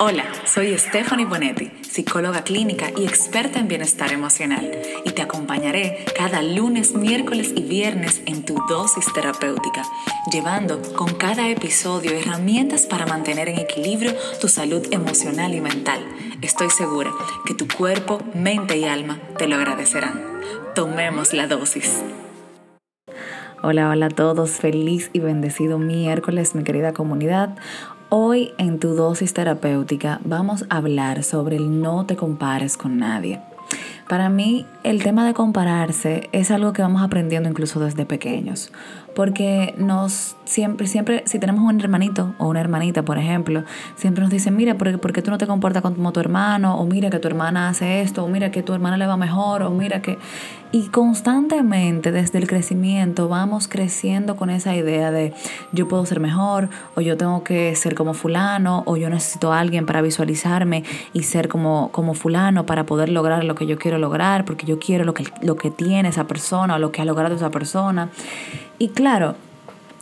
Hola, soy Stephanie Bonetti, psicóloga clínica y experta en bienestar emocional, y te acompañaré cada lunes, miércoles y viernes en tu dosis terapéutica, llevando con cada episodio herramientas para mantener en equilibrio tu salud emocional y mental. Estoy segura que tu cuerpo, mente y alma te lo agradecerán. Tomemos la dosis. Hola, hola a todos, feliz y bendecido miércoles, mi querida comunidad. Hoy en tu dosis terapéutica vamos a hablar sobre el no te compares con nadie. Para mí el tema de compararse es algo que vamos aprendiendo incluso desde pequeños, porque nos siempre, siempre, si tenemos un hermanito o una hermanita, por ejemplo, siempre nos dicen, mira, ¿por qué, tú no te comportas como tu hermano? O mira que tu hermana hace esto, o mira que tu hermana le va mejor, o mira que... Y constantemente desde el crecimiento vamos creciendo con esa idea de yo puedo ser mejor, o yo tengo que ser como fulano, o yo necesito a alguien para visualizarme y ser como, como fulano para poder lograr lo que yo quiero lograr, porque yo quiero lo que, lo que tiene esa persona o lo que ha logrado esa persona. Y claro,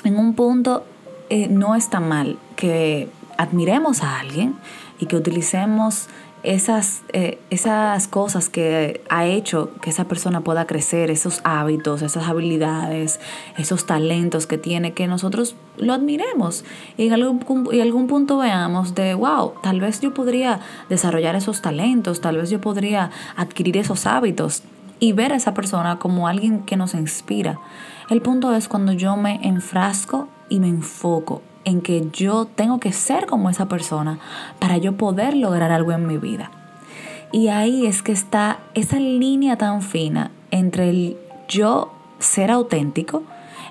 en un punto eh, no está mal que admiremos a alguien y que utilicemos esas, eh, esas cosas que ha hecho que esa persona pueda crecer, esos hábitos, esas habilidades, esos talentos que tiene, que nosotros lo admiremos. Y en algún, y algún punto veamos de, wow, tal vez yo podría desarrollar esos talentos, tal vez yo podría adquirir esos hábitos y ver a esa persona como alguien que nos inspira. El punto es cuando yo me enfrasco y me enfoco en que yo tengo que ser como esa persona para yo poder lograr algo en mi vida. Y ahí es que está esa línea tan fina entre el yo ser auténtico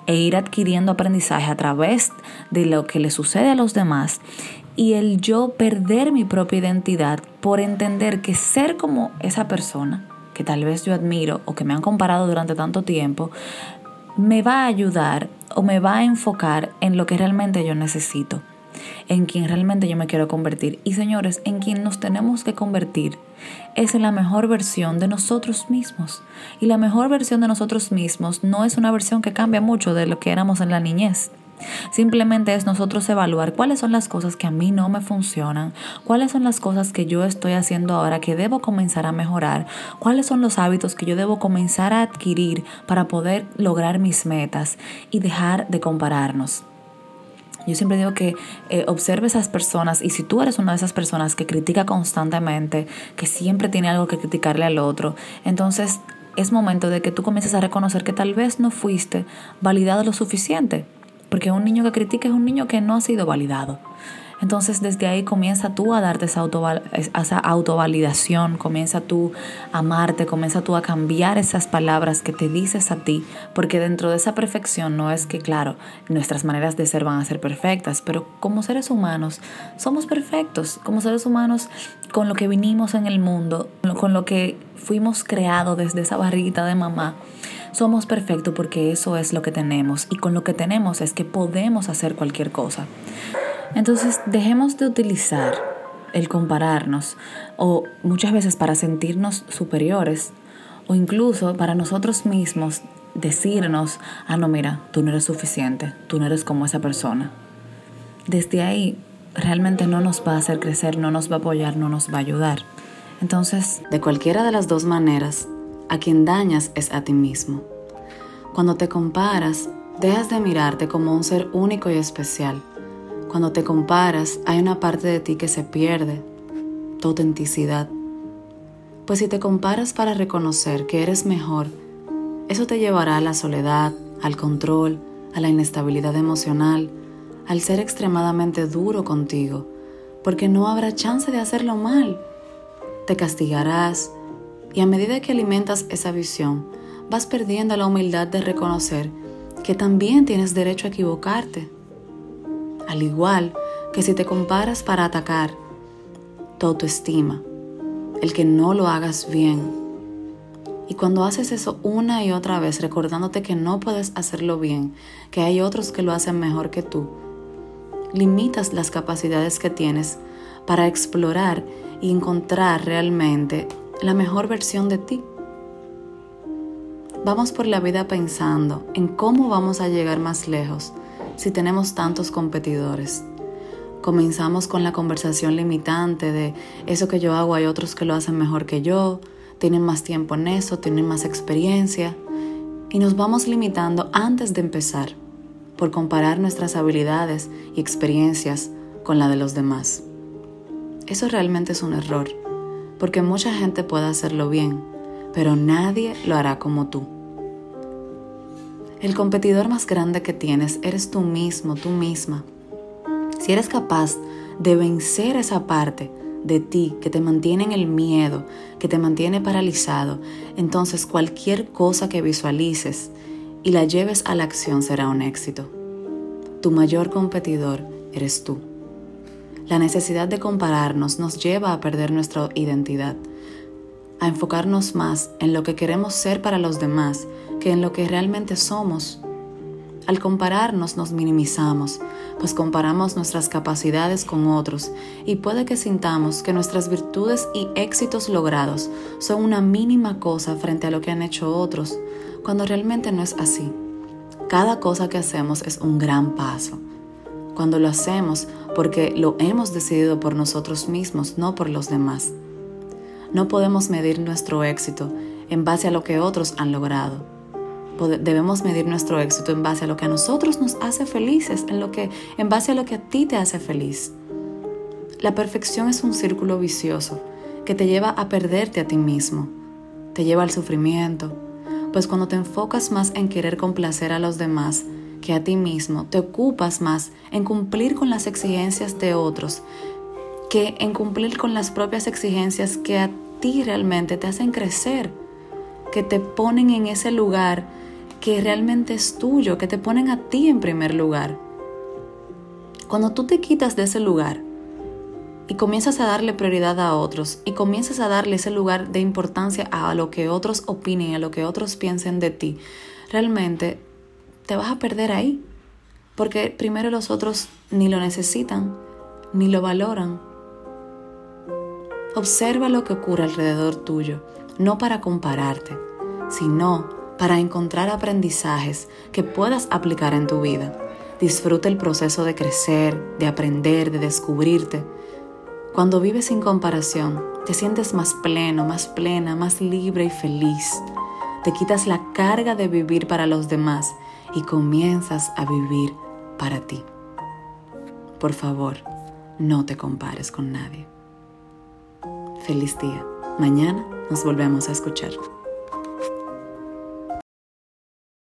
e ir adquiriendo aprendizaje a través de lo que le sucede a los demás y el yo perder mi propia identidad por entender que ser como esa persona que tal vez yo admiro o que me han comparado durante tanto tiempo me va a ayudar o me va a enfocar en lo que realmente yo necesito, en quien realmente yo me quiero convertir. Y señores, en quien nos tenemos que convertir es en la mejor versión de nosotros mismos. Y la mejor versión de nosotros mismos no es una versión que cambia mucho de lo que éramos en la niñez. Simplemente es nosotros evaluar cuáles son las cosas que a mí no me funcionan, cuáles son las cosas que yo estoy haciendo ahora que debo comenzar a mejorar, cuáles son los hábitos que yo debo comenzar a adquirir para poder lograr mis metas y dejar de compararnos. Yo siempre digo que eh, observe esas personas y si tú eres una de esas personas que critica constantemente, que siempre tiene algo que criticarle al otro, entonces es momento de que tú comiences a reconocer que tal vez no fuiste validado lo suficiente porque un niño que critica es un niño que no ha sido validado. Entonces desde ahí comienza tú a darte esa, esa autovalidación, comienza tú a amarte, comienza tú a cambiar esas palabras que te dices a ti, porque dentro de esa perfección no es que, claro, nuestras maneras de ser van a ser perfectas, pero como seres humanos somos perfectos, como seres humanos con lo que vinimos en el mundo, con lo que fuimos creados desde esa barriguita de mamá somos perfectos porque eso es lo que tenemos y con lo que tenemos es que podemos hacer cualquier cosa. Entonces dejemos de utilizar el compararnos o muchas veces para sentirnos superiores o incluso para nosotros mismos decirnos, ah, no, mira, tú no eres suficiente, tú no eres como esa persona. Desde ahí realmente no nos va a hacer crecer, no nos va a apoyar, no nos va a ayudar. Entonces, de cualquiera de las dos maneras, a quien dañas es a ti mismo. Cuando te comparas, dejas de mirarte como un ser único y especial. Cuando te comparas, hay una parte de ti que se pierde, tu autenticidad. Pues si te comparas para reconocer que eres mejor, eso te llevará a la soledad, al control, a la inestabilidad emocional, al ser extremadamente duro contigo, porque no habrá chance de hacerlo mal. Te castigarás, y a medida que alimentas esa visión, vas perdiendo la humildad de reconocer que también tienes derecho a equivocarte. Al igual que si te comparas para atacar tu autoestima, el que no lo hagas bien. Y cuando haces eso una y otra vez, recordándote que no puedes hacerlo bien, que hay otros que lo hacen mejor que tú, limitas las capacidades que tienes para explorar y encontrar realmente la mejor versión de ti. Vamos por la vida pensando en cómo vamos a llegar más lejos si tenemos tantos competidores. Comenzamos con la conversación limitante de eso que yo hago hay otros que lo hacen mejor que yo, tienen más tiempo en eso, tienen más experiencia. Y nos vamos limitando antes de empezar por comparar nuestras habilidades y experiencias con la de los demás. Eso realmente es un error, porque mucha gente puede hacerlo bien, pero nadie lo hará como tú. El competidor más grande que tienes eres tú mismo, tú misma. Si eres capaz de vencer esa parte de ti que te mantiene en el miedo, que te mantiene paralizado, entonces cualquier cosa que visualices y la lleves a la acción será un éxito. Tu mayor competidor eres tú. La necesidad de compararnos nos lleva a perder nuestra identidad, a enfocarnos más en lo que queremos ser para los demás que en lo que realmente somos. Al compararnos nos minimizamos, pues comparamos nuestras capacidades con otros y puede que sintamos que nuestras virtudes y éxitos logrados son una mínima cosa frente a lo que han hecho otros, cuando realmente no es así. Cada cosa que hacemos es un gran paso. Cuando lo hacemos porque lo hemos decidido por nosotros mismos, no por los demás. No podemos medir nuestro éxito en base a lo que otros han logrado debemos medir nuestro éxito en base a lo que a nosotros nos hace felices, en, lo que, en base a lo que a ti te hace feliz. La perfección es un círculo vicioso que te lleva a perderte a ti mismo, te lleva al sufrimiento, pues cuando te enfocas más en querer complacer a los demás que a ti mismo, te ocupas más en cumplir con las exigencias de otros que en cumplir con las propias exigencias que a ti realmente te hacen crecer, que te ponen en ese lugar que realmente es tuyo, que te ponen a ti en primer lugar. Cuando tú te quitas de ese lugar y comienzas a darle prioridad a otros y comienzas a darle ese lugar de importancia a lo que otros opinen, a lo que otros piensen de ti, realmente te vas a perder ahí. Porque primero los otros ni lo necesitan, ni lo valoran. Observa lo que ocurre alrededor tuyo, no para compararte, sino para encontrar aprendizajes que puedas aplicar en tu vida. Disfruta el proceso de crecer, de aprender, de descubrirte. Cuando vives sin comparación, te sientes más pleno, más plena, más libre y feliz. Te quitas la carga de vivir para los demás y comienzas a vivir para ti. Por favor, no te compares con nadie. Feliz día. Mañana nos volvemos a escuchar.